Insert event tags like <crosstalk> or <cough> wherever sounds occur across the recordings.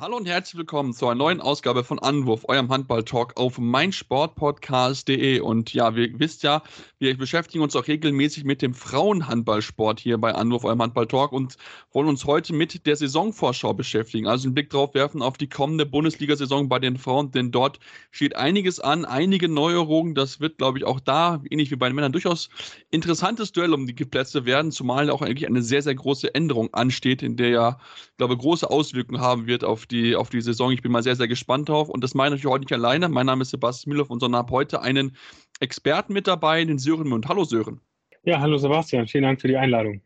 Hallo und herzlich willkommen zu einer neuen Ausgabe von Anwurf, eurem Handball-Talk auf meinsportpodcast.de. Und ja, wir wisst ja, wir beschäftigen uns auch regelmäßig mit dem Frauenhandballsport hier bei Anwurf, eurem Handball-Talk und wollen uns heute mit der Saisonvorschau beschäftigen. Also einen Blick drauf werfen auf die kommende Bundesliga-Saison bei den Frauen, denn dort steht einiges an, einige Neuerungen. Das wird, glaube ich, auch da, ähnlich wie bei den Männern, durchaus interessantes Duell um die Plätze werden, zumal auch eigentlich eine sehr, sehr große Änderung ansteht, in der ja, glaube große Auswirkungen haben wird auf die, auf die Saison. Ich bin mal sehr, sehr gespannt drauf. Und das meine ich heute nicht alleine. Mein Name ist Sebastian Müller und sondern habe heute einen Experten mit dabei, den Sören Mund. Hallo Sören. Ja, hallo Sebastian. Vielen Dank für die Einladung.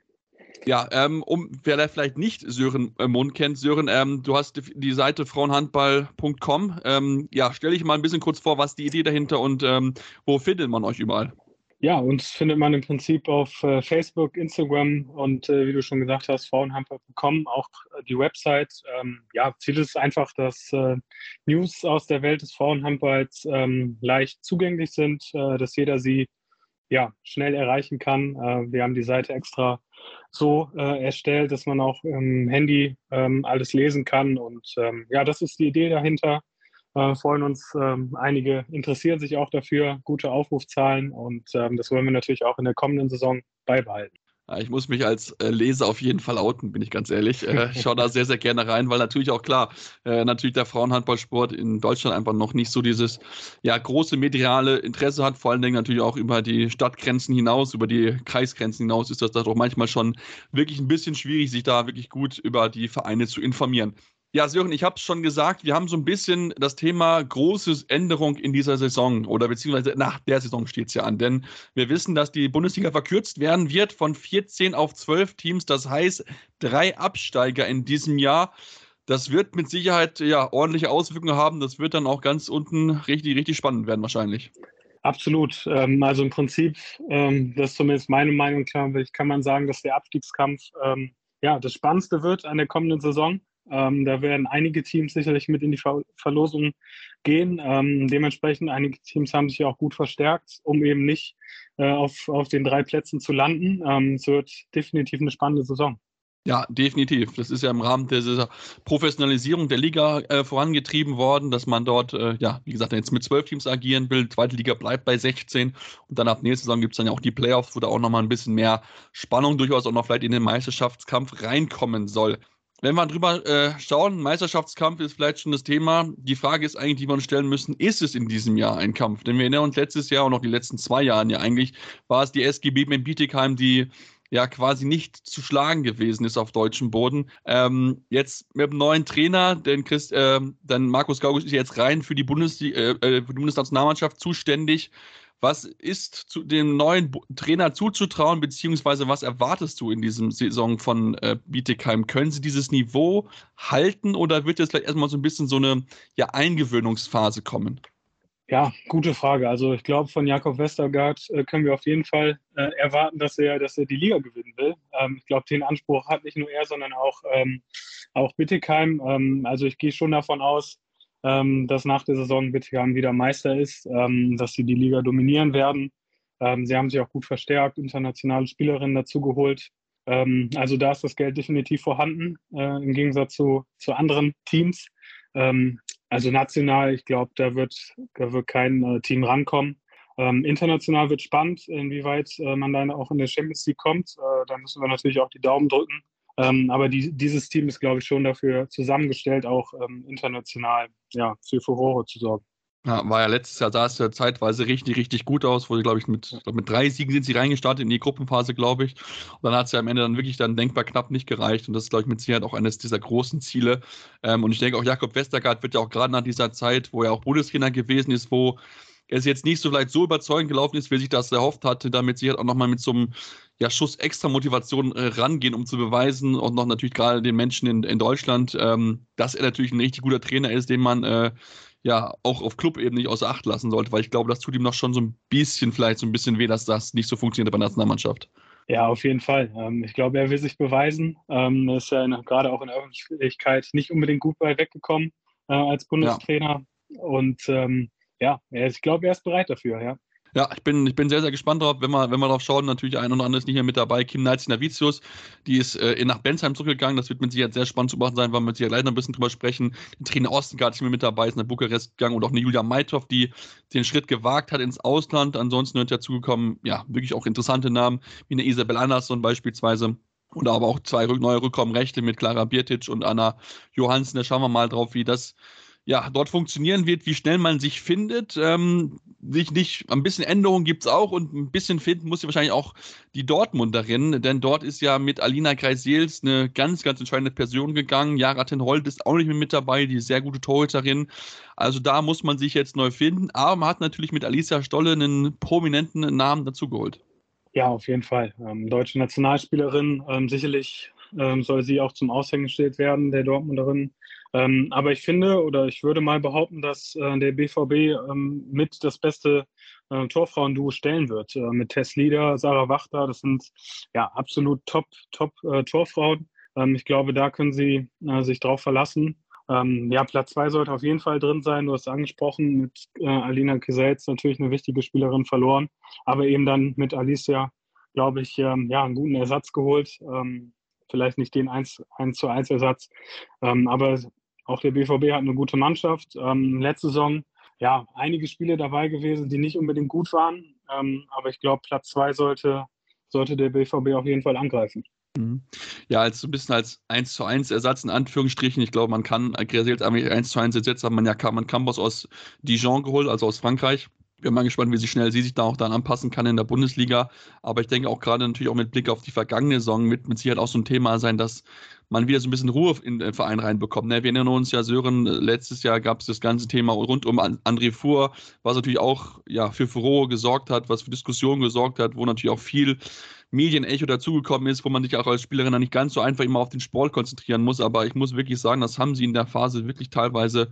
Ja, ähm, um wer vielleicht nicht Sören äh, Mund kennt, Sören, ähm, du hast die, die Seite frauenhandball.com. Ähm, ja, stell dich mal ein bisschen kurz vor, was die Idee dahinter und ähm, wo findet man euch überall? Ja, uns findet man im Prinzip auf äh, Facebook, Instagram und äh, wie du schon gesagt hast, Frauenhandball.com, auch äh, die Website. Ähm, ja, Ziel ist einfach, dass äh, News aus der Welt des Frauenhandballs ähm, leicht zugänglich sind, äh, dass jeder sie ja, schnell erreichen kann. Wir haben die Seite extra so erstellt, dass man auch im Handy ähm, alles lesen kann. Und ähm, ja, das ist die Idee dahinter äh, freuen uns. Ähm, einige interessieren sich auch dafür, gute Aufrufzahlen und ähm, das wollen wir natürlich auch in der kommenden Saison beibehalten. Ich muss mich als äh, Leser auf jeden Fall outen, bin ich ganz ehrlich. <laughs> Äh, ich schaue da sehr, sehr gerne rein, weil natürlich auch klar, äh, natürlich der Frauenhandballsport in Deutschland einfach noch nicht so dieses ja, große mediale Interesse hat, vor allen Dingen natürlich auch über die Stadtgrenzen hinaus, über die Kreisgrenzen hinaus ist das doch manchmal schon wirklich ein bisschen schwierig, sich da wirklich gut über die Vereine zu informieren. Ja, Sören, ich habe es schon gesagt, wir haben so ein bisschen das Thema große Änderung in dieser Saison oder beziehungsweise nach der Saison steht es ja an, denn wir wissen, dass die Bundesliga verkürzt werden wird von 14 auf 12 Teams, das heißt drei Absteiger in diesem Jahr. Das wird mit Sicherheit ja ordentliche Auswirkungen haben. Das wird dann auch ganz unten richtig, richtig spannend werden wahrscheinlich. Absolut. Ähm, also im Prinzip, ähm, das ist zumindest meine Meinung, kann man sagen, dass der Abstiegskampf ähm, ja das Spannendste wird an der kommenden Saison. Ähm, da werden einige Teams sicherlich mit in die Ver Verlosung gehen. Ähm, dementsprechend, einige Teams haben sich auch gut verstärkt, um eben nicht äh, auf, auf den drei Plätzen zu landen. Ähm, es wird definitiv eine spannende Saison. Ja, definitiv. Das ist ja im Rahmen dieser Professionalisierung der Liga äh, vorangetrieben worden, dass man dort, äh, ja, wie gesagt, jetzt mit zwölf Teams agieren will. Zweite Liga bleibt bei 16 und dann ab nächster Saison gibt es dann ja auch die Playoffs, wo da auch nochmal ein bisschen mehr Spannung durchaus auch noch vielleicht in den Meisterschaftskampf reinkommen soll. Wenn wir drüber äh, schauen, Meisterschaftskampf ist vielleicht schon das Thema. Die Frage ist eigentlich, die wir uns stellen müssen, ist es in diesem Jahr ein Kampf? Denn wir erinnern uns letztes Jahr und auch die letzten zwei Jahren ja eigentlich, war es die SGB mit Bietigheim, die ja quasi nicht zu schlagen gewesen ist auf deutschem Boden. Ähm, jetzt mit dem neuen Trainer, denn Christ, äh, dann Markus Gaugus ist jetzt rein für die, Bundes äh, äh, für die Bundesnationalmannschaft zuständig. Was ist zu dem neuen Trainer zuzutrauen, beziehungsweise was erwartest du in diesem Saison von äh, Bietigheim? Können sie dieses Niveau halten oder wird jetzt vielleicht erstmal so ein bisschen so eine ja, Eingewöhnungsphase kommen? Ja, gute Frage. Also ich glaube, von Jakob Westergaard äh, können wir auf jeden Fall äh, erwarten, dass er, dass er die Liga gewinnen will. Ähm, ich glaube, den Anspruch hat nicht nur er, sondern auch, ähm, auch Bittigheim. Ähm, also ich gehe schon davon aus, ähm, dass nach der Saison Wittgern wieder Meister ist, ähm, dass sie die Liga dominieren werden. Ähm, sie haben sich auch gut verstärkt, internationale Spielerinnen dazu geholt. Ähm, also da ist das Geld definitiv vorhanden, äh, im Gegensatz zu, zu anderen Teams. Ähm, also national, ich glaube, da wird, da wird kein äh, Team rankommen. Ähm, international wird spannend, inwieweit äh, man dann auch in der Champions League kommt. Äh, da müssen wir natürlich auch die Daumen drücken. Ähm, aber die, dieses Team ist, glaube ich, schon dafür zusammengestellt, auch ähm, international ja, für Furore zu sorgen. Ja, war ja letztes Jahr, sah es ja zeitweise richtig, richtig gut aus, wo sie, glaube ich, mit, mit drei Siegen sind sie reingestartet in die Gruppenphase, glaube ich. Und dann hat es ja am Ende dann wirklich dann denkbar knapp nicht gereicht. Und das ist, glaube ich, mit Sicherheit auch eines dieser großen Ziele. Ähm, und ich denke auch, Jakob Westergaard wird ja auch gerade nach dieser Zeit, wo er auch Bundestrainer gewesen ist, wo es jetzt nicht so vielleicht so überzeugend gelaufen ist, wie er sich das erhofft hatte, damit sich halt auch nochmal mit so einem ja, Schuss extra Motivation äh, rangehen, um zu beweisen und noch natürlich gerade den Menschen in, in Deutschland, ähm, dass er natürlich ein richtig guter Trainer ist, den man äh, ja auch auf Clubebene nicht außer Acht lassen sollte, weil ich glaube, das tut ihm noch schon so ein bisschen, vielleicht so ein bisschen weh, dass das nicht so funktioniert bei der Nationalmannschaft. Ja, auf jeden Fall. Ähm, ich glaube, er will sich beweisen. Ähm, er ist ja gerade auch in der Öffentlichkeit nicht unbedingt gut bei weggekommen äh, als Bundestrainer. Ja. Und ähm, ja, ich glaube, er ist bereit dafür, ja. Ja, ich bin, ich bin sehr, sehr gespannt drauf, wenn wir, wenn wir drauf schauen. Natürlich ein oder andere ist nicht mehr mit dabei. Kim Navicius, die ist äh, nach Bensheim zurückgegangen. Das wird mit Sicherheit sehr spannend zu machen sein, weil wir mit Sicherheit noch ein bisschen drüber sprechen. Die Trainer Ostengard ist nicht mehr mit dabei, ist nach Bukarest gegangen und auch eine Julia Meithoff, die den Schritt gewagt hat ins Ausland. Ansonsten wird dazugekommen, ja, wirklich auch interessante Namen, wie eine Isabel Andersson beispielsweise. Und aber auch zwei neue Rückkommenrechte mit Clara Biertic und Anna Johansen. Da schauen wir mal drauf, wie das ja, dort funktionieren wird, wie schnell man sich findet. Ähm, nicht, nicht, ein bisschen Änderungen gibt es auch und ein bisschen finden muss sie wahrscheinlich auch die Dortmunderin, denn dort ist ja mit Alina Kreisels eine ganz, ganz entscheidende Person gegangen. Jara Tenhold ist auch nicht mehr mit dabei, die sehr gute Torhüterin. Also da muss man sich jetzt neu finden, aber man hat natürlich mit Alicia Stolle einen prominenten Namen dazugeholt. Ja, auf jeden Fall. Ähm, deutsche Nationalspielerin, ähm, sicherlich ähm, soll sie auch zum Aushängeschild werden, der Dortmunderin. Ähm, aber ich finde oder ich würde mal behaupten, dass äh, der BVB ähm, mit das beste äh, Torfrauenduo stellen wird. Äh, mit Tess Lieder, Sarah Wachter, das sind ja absolut top, top äh, Torfrauen. Ähm, ich glaube, da können sie äh, sich drauf verlassen. Ähm, ja, Platz zwei sollte auf jeden Fall drin sein. Du hast angesprochen, mit äh, Alina Kiselz natürlich eine wichtige Spielerin verloren, aber eben dann mit Alicia, glaube ich, ähm, ja, einen guten Ersatz geholt. Ähm, vielleicht nicht den 1, 1 zu 1 Ersatz, ähm, aber auch der BVB hat eine gute Mannschaft. Ähm, letzte Saison, ja, einige Spiele dabei gewesen, die nicht unbedingt gut waren. Ähm, aber ich glaube, Platz zwei sollte, sollte der BVB auf jeden Fall angreifen. Mhm. Ja, als so ein bisschen als 1 zu 1 Ersatz in Anführungsstrichen. Ich glaube, man kann Gräselt 1 zu 1 ersetzt haben. Man ja man Campos aus Dijon geholt, also aus Frankreich. Bin mal gespannt, wie sie schnell sie sich da auch dann anpassen kann in der Bundesliga. Aber ich denke auch gerade natürlich auch mit Blick auf die vergangene Saison mit, mit Sicherheit auch so ein Thema sein, dass man wieder so ein bisschen Ruhe in den Verein reinbekommt. Ne? Wir erinnern uns ja, Sören, letztes Jahr gab es das ganze Thema rund um André Fuhr, was natürlich auch ja, für Furore gesorgt hat, was für Diskussionen gesorgt hat, wo natürlich auch viel Medienecho dazugekommen ist, wo man sich auch als Spielerin nicht ganz so einfach immer auf den Sport konzentrieren muss. Aber ich muss wirklich sagen, das haben sie in der Phase wirklich teilweise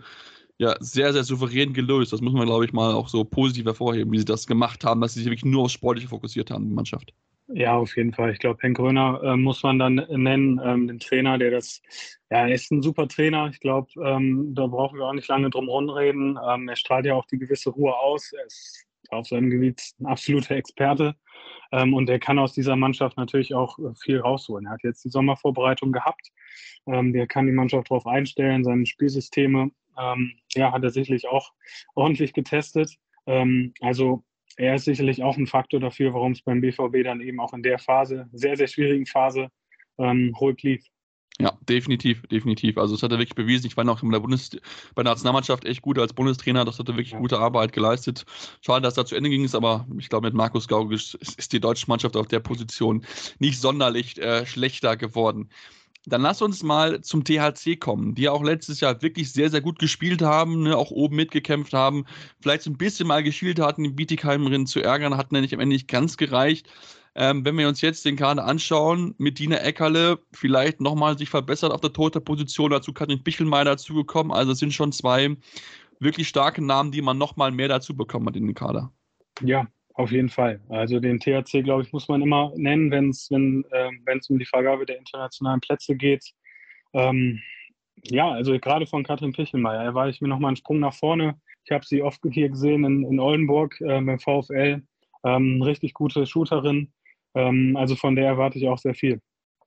ja, sehr, sehr souverän gelöst. Das muss man, glaube ich, mal auch so positiv hervorheben, wie sie das gemacht haben, dass sie sich wirklich nur aufs Sportliche fokussiert haben, die Mannschaft. Ja, auf jeden Fall. Ich glaube, Henk Gröner äh, muss man dann nennen, ähm, den Trainer, der das, ja, er ist ein super Trainer. Ich glaube, ähm, da brauchen wir auch nicht lange drum reden. Ähm, er strahlt ja auch die gewisse Ruhe aus. Er ist auf seinem Gebiet ein absoluter Experte. Ähm, und er kann aus dieser Mannschaft natürlich auch äh, viel rausholen. Er hat jetzt die Sommervorbereitung gehabt. Ähm, der kann die Mannschaft darauf einstellen, seine Spielsysteme. Ähm, ja, hat er sicherlich auch ordentlich getestet. also er ist sicherlich auch ein Faktor dafür, warum es beim BVB dann eben auch in der Phase, sehr, sehr schwierigen Phase, ähm, ruhig lief. Ja, definitiv, definitiv. Also das hat er wirklich bewiesen. Ich war noch in der Bundes bei der Nationalmannschaft echt gut als Bundestrainer. Das hat er wirklich ja. gute Arbeit geleistet. Schade, dass er zu Ende ging ist, aber ich glaube, mit Markus Gaugisch ist die deutsche Mannschaft auf der Position nicht sonderlich äh, schlechter geworden. Dann lass uns mal zum THC kommen, die auch letztes Jahr wirklich sehr, sehr gut gespielt haben, ne, auch oben mitgekämpft haben, vielleicht so ein bisschen mal geschielt hatten, die Bietigheimerinnen zu ärgern, hat nämlich am Ende nicht ganz gereicht. Ähm, wenn wir uns jetzt den Kader anschauen, mit Dina Eckerle vielleicht nochmal sich verbessert auf der Torhüterposition, dazu Katrin Bichelmeier dazugekommen, also es sind schon zwei wirklich starke Namen, die man nochmal mehr dazu bekommen hat in den Kader. Ja, auf jeden Fall. Also den THC, glaube ich, muss man immer nennen, wenn's, wenn äh, es um die Vergabe der internationalen Plätze geht. Ähm, ja, also gerade von Katrin Pichelmeier, war ich mir nochmal einen Sprung nach vorne. Ich habe sie oft hier gesehen in, in Oldenburg äh, beim VfL. Ähm, richtig gute Shooterin. Ähm, also von der erwarte ich auch sehr viel.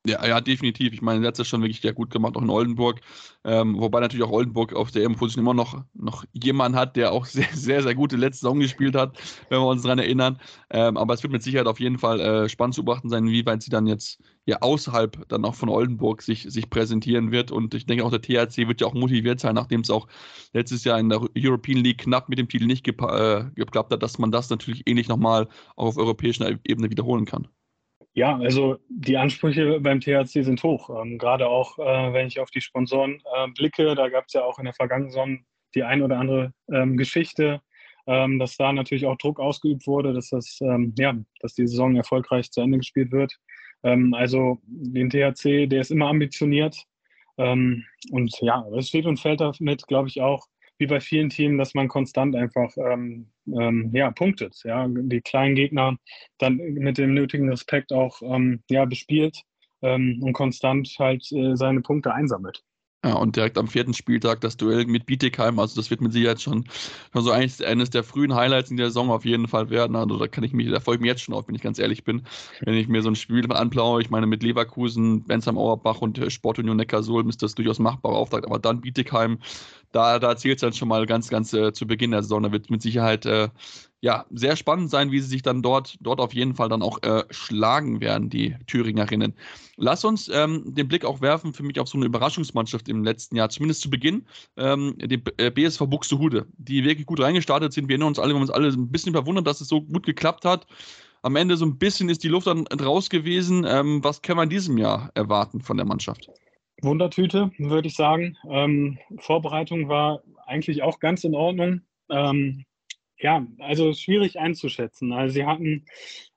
Ja, ja, definitiv. Ich meine, er hat es schon wirklich sehr gut gemacht, auch in Oldenburg. Ähm, wobei natürlich auch Oldenburg auf der position immer noch, noch jemanden hat, der auch <laughs> sehr, sehr, sehr gute letzte Saison gespielt hat, wenn wir uns daran erinnern. Ähm, aber es wird mit Sicherheit auf jeden Fall äh, spannend zu beobachten sein, wie weit sie dann jetzt ja außerhalb dann auch von Oldenburg sich, sich präsentieren wird. Und ich denke auch, der THC wird ja auch motiviert sein, nachdem es auch letztes Jahr in der European League knapp mit dem Titel nicht äh, geklappt hat, dass man das natürlich ähnlich nochmal auch auf europäischer Ebene wiederholen kann. Ja, also die Ansprüche beim THC sind hoch. Ähm, gerade auch, äh, wenn ich auf die Sponsoren äh, blicke, da gab es ja auch in der vergangenen Saison die ein oder andere ähm, Geschichte, ähm, dass da natürlich auch Druck ausgeübt wurde, dass das, ähm, ja, dass die Saison erfolgreich zu Ende gespielt wird. Ähm, also den THC, der ist immer ambitioniert. Ähm, und ja, es steht und fällt damit, glaube ich, auch, wie bei vielen Teams, dass man konstant einfach ähm, ähm, ja, punktet. Ja, die kleinen Gegner dann mit dem nötigen Respekt auch ähm, ja, bespielt ähm, und konstant halt äh, seine Punkte einsammelt. Ja, und direkt am vierten Spieltag das Duell mit Bietigheim. Also das wird mit Sicherheit schon, schon so eines, eines der frühen Highlights in der Saison auf jeden Fall werden. Also da kann ich mich, da freue ich mich jetzt schon auf, wenn ich ganz ehrlich bin. Wenn ich mir so ein Spiel anplaue, ich meine mit Leverkusen, Bensheim Auerbach und Sportunion Neckarsulm ist das durchaus machbarer Auftrag. Aber dann Bietigheim, da, da zählt es dann schon mal ganz, ganz äh, zu Beginn der Saison. Da wird mit Sicherheit äh, ja, sehr spannend sein, wie sie sich dann dort, dort auf jeden Fall dann auch äh, schlagen werden, die Thüringerinnen. Lass uns ähm, den Blick auch werfen für mich auf so eine Überraschungsmannschaft im letzten Jahr, zumindest zu Beginn, ähm, die äh, BSV Buxtehude, die wirklich gut reingestartet sind. Wir erinnern uns alle, wir haben uns alle ein bisschen verwundert, dass es so gut geklappt hat. Am Ende so ein bisschen ist die Luft dann raus gewesen. Ähm, was können wir in diesem Jahr erwarten von der Mannschaft? Wundertüte, würde ich sagen. Ähm, Vorbereitung war eigentlich auch ganz in Ordnung. Ähm, ja, also schwierig einzuschätzen. Also sie hatten,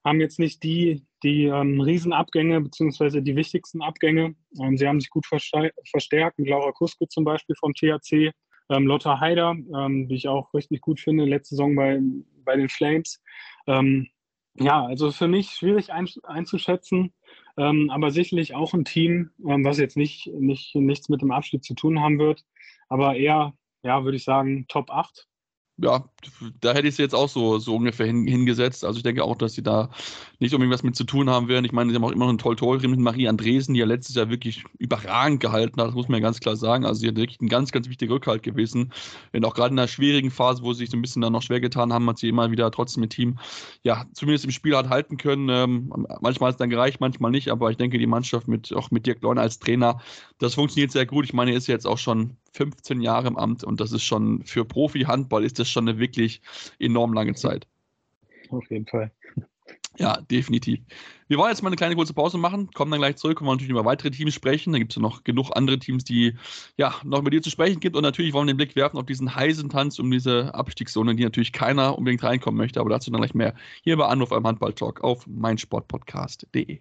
haben jetzt nicht die, die ähm, Riesenabgänge beziehungsweise die wichtigsten Abgänge. Ähm, sie haben sich gut verstärkt. Laura Kuske zum Beispiel vom THC, ähm, Lotta Haider, ähm, die ich auch richtig gut finde, letzte Saison bei, bei den Flames. Ähm, ja, also für mich schwierig ein, einzuschätzen, ähm, aber sicherlich auch ein Team, was jetzt nicht, nicht nichts mit dem Abstieg zu tun haben wird, aber eher, ja, würde ich sagen, Top 8 ja, da hätte ich sie jetzt auch so, so ungefähr hin, hingesetzt. Also ich denke auch, dass sie da nicht unbedingt was mit zu tun haben werden. Ich meine, sie haben auch immer noch einen toll Torhüterin mit Marie Andresen, die ja letztes Jahr wirklich überragend gehalten hat, das muss man ja ganz klar sagen. Also sie hat wirklich ein ganz, ganz wichtiger Rückhalt gewesen. Wenn auch gerade in einer schwierigen Phase, wo sie sich so ein bisschen dann noch schwer getan haben, hat sie immer wieder trotzdem mit Team, ja, zumindest im Spiel hat halten können. Ähm, manchmal hat es dann gereicht, manchmal nicht, aber ich denke, die Mannschaft mit, auch mit Dirk Leuner als Trainer, das funktioniert sehr gut. Ich meine, er ist jetzt auch schon 15 Jahre im Amt und das ist schon für Profi-Handball ist das schon eine wirklich enorm lange Zeit. Auf jeden Fall. Ja, definitiv. Wir wollen jetzt mal eine kleine kurze Pause machen, kommen dann gleich zurück, und wollen natürlich über weitere Teams sprechen. Da gibt es ja noch genug andere Teams, die ja noch mit dir zu sprechen gibt. Und natürlich wollen wir den Blick werfen auf diesen heißen Tanz um diese Abstiegszone, die natürlich keiner unbedingt reinkommen möchte. Aber dazu dann gleich mehr hier bei Anruf am Handball-Talk auf meinsportpodcast.de.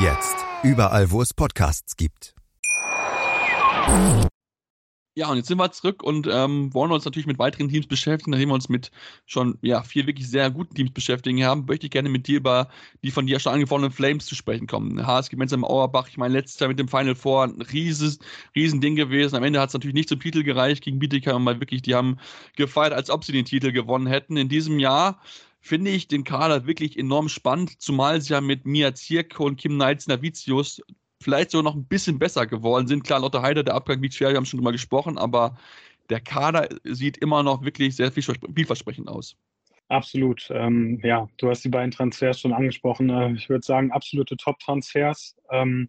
Jetzt. Überall, wo es Podcasts gibt. Ja, und jetzt sind wir zurück und ähm, wollen uns natürlich mit weiteren Teams beschäftigen, nachdem wir uns mit schon ja, vier wirklich sehr guten Teams beschäftigen haben, möchte ich gerne mit dir über die von dir schon angeworfenen Flames zu sprechen kommen. HSG Menzheim Auerbach, ich meine, letztes Jahr mit dem Final Four ein rieses, riesen Ding gewesen. Am Ende hat es natürlich nicht zum Titel gereicht gegen Bietigheim, weil wirklich, die haben gefeiert, als ob sie den Titel gewonnen hätten. In diesem Jahr finde ich den Kader wirklich enorm spannend, zumal sie ja mit Mia Zierke und Kim Knights Navicius vielleicht sogar noch ein bisschen besser geworden sind. Klar, Lotte Heider, der Abgang liegt schwer, wir haben schon drüber gesprochen, aber der Kader sieht immer noch wirklich sehr vielversprechend aus. Absolut. Ähm, ja, du hast die beiden Transfers schon angesprochen. Äh, ich würde sagen, absolute Top-Transfers. Ähm,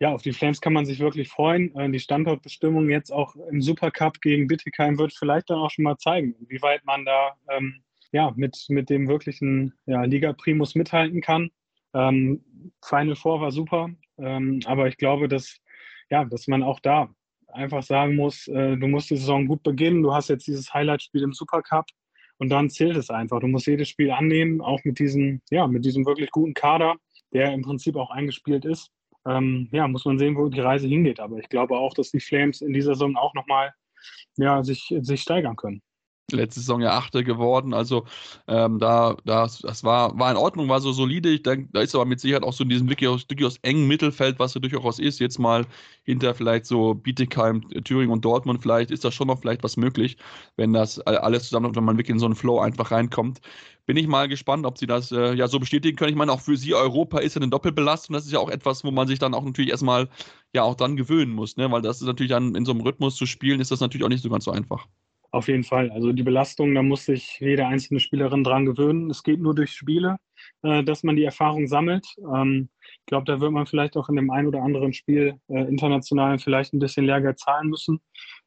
ja, auf die Flames kann man sich wirklich freuen. Äh, die Standortbestimmung jetzt auch im Supercup gegen Bittigheim wird vielleicht dann auch schon mal zeigen, wie weit man da ähm, ja, mit, mit dem wirklichen ja, Liga Primus mithalten kann. Ähm, Final Four war super, ähm, aber ich glaube, dass, ja, dass man auch da einfach sagen muss, äh, du musst die Saison gut beginnen, du hast jetzt dieses Highlight-Spiel im Supercup und dann zählt es einfach. Du musst jedes Spiel annehmen, auch mit diesem, ja, mit diesem wirklich guten Kader, der im Prinzip auch eingespielt ist. Ähm, ja, muss man sehen, wo die Reise hingeht. Aber ich glaube auch, dass die Flames in dieser Saison auch nochmal ja, sich, sich steigern können letzte Saison ja Achte geworden. Also ähm, da, das, das war, war in Ordnung, war so solide. Ich denke, da ist aber mit Sicherheit auch so in diesem durchaus, durchaus engen Mittelfeld, was so durchaus ist. Jetzt mal hinter vielleicht so Bietigheim, Thüringen und Dortmund, vielleicht ist da schon noch vielleicht was möglich, wenn das alles zusammen, wenn man wirklich in so einen Flow einfach reinkommt. Bin ich mal gespannt, ob sie das äh, ja so bestätigen können. Ich meine, auch für sie Europa ist ja eine Doppelbelastung. Das ist ja auch etwas, wo man sich dann auch natürlich erstmal ja auch dann gewöhnen muss, ne? Weil das ist natürlich dann in so einem Rhythmus zu spielen, ist das natürlich auch nicht so ganz so einfach. Auf jeden Fall. Also die Belastung, da muss sich jede einzelne Spielerin dran gewöhnen. Es geht nur durch Spiele, äh, dass man die Erfahrung sammelt. Ähm, ich glaube, da wird man vielleicht auch in dem einen oder anderen Spiel äh, international vielleicht ein bisschen Lehrgeld zahlen müssen.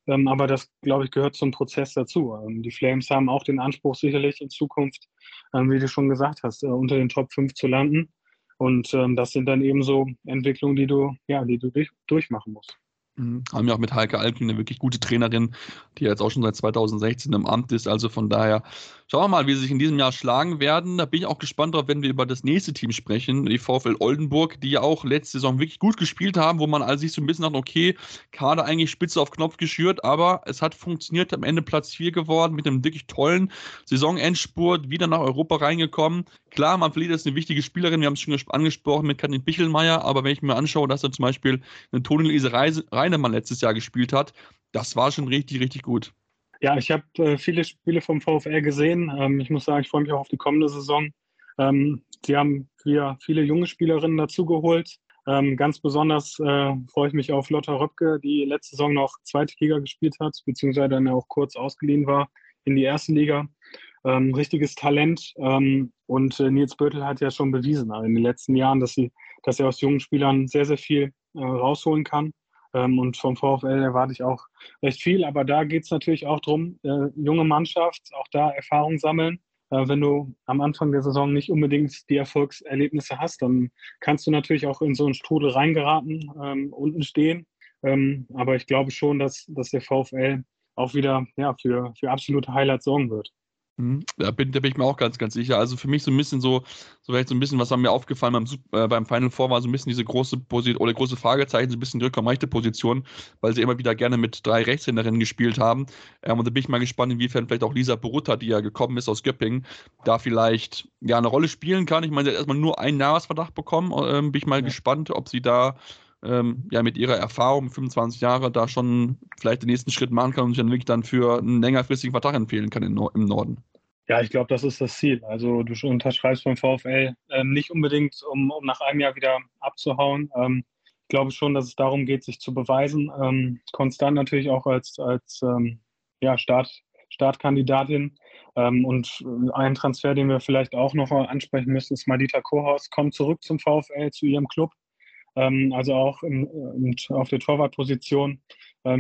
Ähm, aber das, glaube ich, gehört zum Prozess dazu. Ähm, die Flames haben auch den Anspruch, sicherlich in Zukunft, ähm, wie du schon gesagt hast, äh, unter den Top 5 zu landen. Und ähm, das sind dann eben so Entwicklungen, die du, ja, die du durch, durchmachen musst. Mhm. Haben ja auch mit Heike Alkin eine wirklich gute Trainerin, die jetzt auch schon seit 2016 im Amt ist. Also von daher schauen wir mal, wie sie sich in diesem Jahr schlagen werden. Da bin ich auch gespannt drauf, wenn wir über das nächste Team sprechen, die VfL Oldenburg, die ja auch letzte Saison wirklich gut gespielt haben, wo man also sich so ein bisschen dachte, okay, Kader eigentlich spitze auf Knopf geschürt, aber es hat funktioniert, am Ende Platz 4 geworden mit einem wirklich tollen Saisonendspurt, wieder nach Europa reingekommen. Klar, man verliert jetzt eine wichtige Spielerin, wir haben es schon angesprochen mit Karin Bichelmeier, aber wenn ich mir anschaue, dass er zum Beispiel eine Toni Luise Reinemann letztes Jahr gespielt hat, das war schon richtig, richtig gut. Ja, ich habe äh, viele Spiele vom VfL gesehen. Ähm, ich muss sagen, ich freue mich auch auf die kommende Saison. Ähm, sie haben wieder viele junge Spielerinnen dazugeholt. Ähm, ganz besonders äh, freue ich mich auf Lotta Röpke, die letzte Saison noch zweite Liga gespielt hat, beziehungsweise dann auch kurz ausgeliehen war in die erste Liga. Ähm, richtiges Talent. Ähm, und äh, Nils Böttl hat ja schon bewiesen also in den letzten Jahren, dass, sie, dass er aus jungen Spielern sehr, sehr viel äh, rausholen kann. Ähm, und vom VfL erwarte ich auch recht viel. Aber da geht es natürlich auch darum, äh, junge Mannschaft, auch da Erfahrung sammeln. Äh, wenn du am Anfang der Saison nicht unbedingt die Erfolgserlebnisse hast, dann kannst du natürlich auch in so einen Strudel reingeraten, ähm, unten stehen. Ähm, aber ich glaube schon, dass, dass der VfL auch wieder ja, für, für absolute Highlights sorgen wird. Mhm. Da bin, da bin ich mir auch ganz, ganz sicher. Also für mich so ein bisschen so, so vielleicht so ein bisschen, was mir aufgefallen beim, äh, beim Final Four war so ein bisschen diese große Position oder große Fragezeichen, so ein bisschen die rückraumreichte Position, weil sie immer wieder gerne mit drei Rechtshänderinnen gespielt haben. Ähm, und da bin ich mal gespannt, inwiefern vielleicht auch Lisa Borutta, die ja gekommen ist aus Göppingen, da vielleicht ja eine Rolle spielen kann. Ich meine, sie hat erstmal nur einen Jahresverdacht bekommen. Ähm, bin ich mal ja. gespannt, ob sie da ähm, ja mit ihrer Erfahrung, 25 Jahre, da schon vielleicht den nächsten Schritt machen kann und sich dann wirklich dann für einen längerfristigen Vertrag empfehlen kann im Norden. Ja, ich glaube, das ist das Ziel. Also du unterschreibst beim VfL ähm, nicht unbedingt, um, um, nach einem Jahr wieder abzuhauen. Ähm, ich glaube schon, dass es darum geht, sich zu beweisen. Ähm, konstant natürlich auch als, als ähm, ja, Start, Startkandidatin. Ähm, und ein Transfer, den wir vielleicht auch noch ansprechen müssen, ist Madita Kohaus, kommt zurück zum VfL, zu ihrem Club. Ähm, also auch im, auf der Torwartposition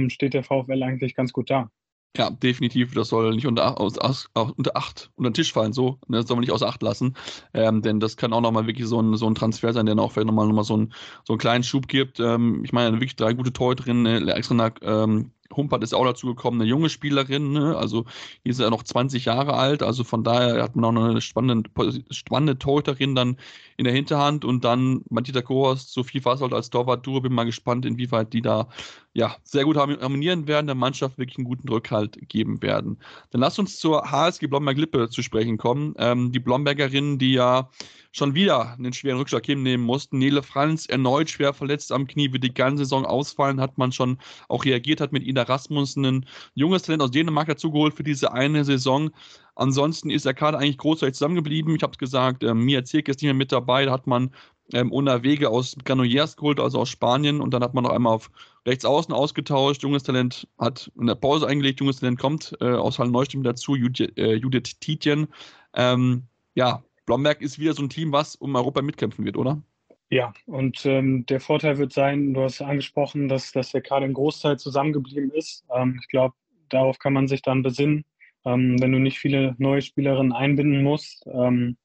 steht der VfL eigentlich ganz gut da. Ja, definitiv. Das soll nicht unter, aus, aus, unter Acht, unter den Tisch fallen, so. Ne, das soll man nicht außer Acht lassen. Ähm, denn das kann auch nochmal wirklich so ein, so ein Transfer sein, der auch vielleicht nochmal noch mal so, ein, so einen kleinen Schub gibt. Ähm, ich meine, wirklich drei gute Torhüterinnen, ne, extra ähm, Humpert ist auch dazu gekommen, eine junge Spielerin, ne? also die ist ja noch 20 Jahre alt, also von daher hat man auch noch eine spannende, spannende Torhüterin dann in der Hinterhand und dann Matita Kohorst, Sophie Fasold als Torwart-Duo, bin mal gespannt, inwieweit die da ja, sehr gut harmonieren werden, der Mannschaft wirklich einen guten Rückhalt geben werden. Dann lasst uns zur HSG Blomberg-Lippe zu sprechen kommen. Ähm, die Blombergerinnen, die ja schon wieder einen schweren Rückschlag hinnehmen mussten. Nele Franz erneut schwer verletzt am Knie, wird die ganze Saison ausfallen, hat man schon auch reagiert, hat mit Ida Rasmussen ein junges Talent aus Dänemark dazugeholt für diese eine Saison. Ansonsten ist der Kader eigentlich großartig zusammengeblieben. Ich habe es gesagt, äh, Mia Zirk ist nicht mehr mit dabei. Da hat man ähm, Wege aus Granollers geholt, also aus Spanien. Und dann hat man noch einmal auf rechts außen ausgetauscht. Junges Talent hat in der Pause eingelegt. Junges Talent kommt äh, aus Halle Neustimm dazu. Judith, äh, Judith Tietjen. Ähm, ja, Blomberg ist wieder so ein Team, was um Europa mitkämpfen wird, oder? Ja, und ähm, der Vorteil wird sein, du hast angesprochen, dass, dass der Kader im Großteil zusammengeblieben ist. Ähm, ich glaube, darauf kann man sich dann besinnen, ähm, wenn du nicht viele neue Spielerinnen einbinden musst. Ähm,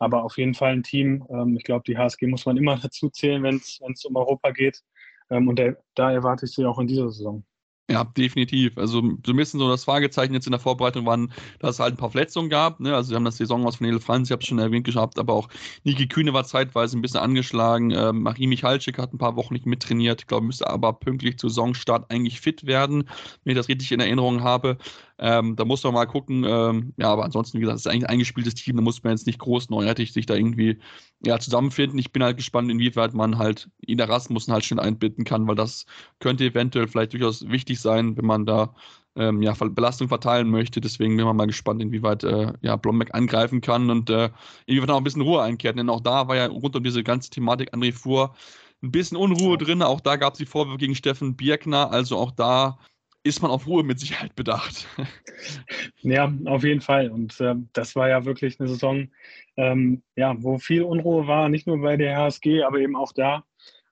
aber auf jeden Fall ein Team. Ähm, ich glaube, die HSG muss man immer <laughs> dazu zählen, wenn es um Europa geht. Ähm, und der, da erwarte ich sie auch in dieser Saison. Ja, definitiv. Also so ein bisschen so das Fragezeichen jetzt in der Vorbereitung waren, dass es halt ein paar Verletzungen gab. Ne? Also wir haben das Saison aus von Nele Franz, ich habe es schon erwähnt gehabt, aber auch Niki Kühne war zeitweise ein bisschen angeschlagen. Ähm, Marie Michalczyk hat ein paar Wochen nicht mittrainiert. Glaube, müsste aber pünktlich zu Saisonstart eigentlich fit werden, wenn ich das richtig in Erinnerung habe. Ähm, da muss man mal gucken. Ähm, ja, aber ansonsten, wie gesagt, es ist eigentlich ein eingespieltes Team. Da muss man jetzt nicht groß neuartig sich da irgendwie ja, zusammenfinden. Ich bin halt gespannt, inwieweit man halt Ina Rasmussen halt schnell einbinden kann, weil das könnte eventuell vielleicht durchaus wichtig sein, wenn man da ähm, ja, Belastung verteilen möchte. Deswegen bin ich mal gespannt, inwieweit äh, ja, Blombeck angreifen kann und äh, inwieweit auch ein bisschen Ruhe einkehrt. Denn auch da war ja rund um diese ganze Thematik André Fuhr ein bisschen Unruhe drin. Auch da gab es die Vorwürfe gegen Steffen Birkner. Also auch da ist man auf Ruhe mit Sicherheit bedacht. <laughs> Ja, auf jeden Fall. Und äh, das war ja wirklich eine Saison, ähm, ja, wo viel Unruhe war, nicht nur bei der HSG, aber eben auch da.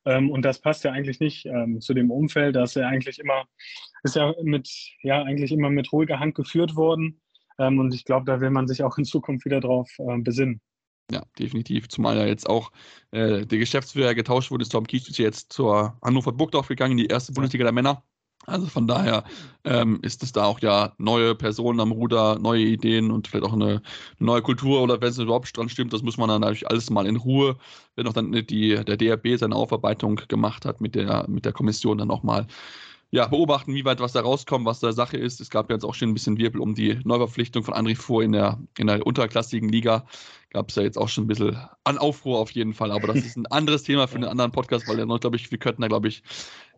Ähm, und das passt ja eigentlich nicht ähm, zu dem Umfeld. Da ist ja eigentlich immer, ist ja mit, ja, eigentlich immer mit ruhiger Hand geführt worden. Ähm, und ich glaube, da will man sich auch in Zukunft wieder drauf äh, besinnen. Ja, definitiv. Zumal ja jetzt auch äh, der Geschäftsführer getauscht wurde. Tom Kies ist jetzt zur Hannover Burgdorf gegangen, in die erste Bundesliga der Männer. Also von daher ähm, ist es da auch ja neue Personen am Ruder, neue Ideen und vielleicht auch eine, neue Kultur oder wenn es überhaupt dran stimmt, das muss man dann natürlich alles mal in Ruhe, wenn auch dann die, der DRB seine Aufarbeitung gemacht hat mit der, mit der Kommission dann auch mal ja, beobachten, wie weit was da rauskommt, was da Sache ist. Es gab ja jetzt auch schon ein bisschen Wirbel um die Neuverpflichtung von André Fuhr in der, in der unterklassigen Liga. Gab es ja jetzt auch schon ein bisschen an Aufruhr auf jeden Fall. Aber das ist ein anderes Thema für einen anderen Podcast, weil ja glaube ich, wir könnten da, glaube ich,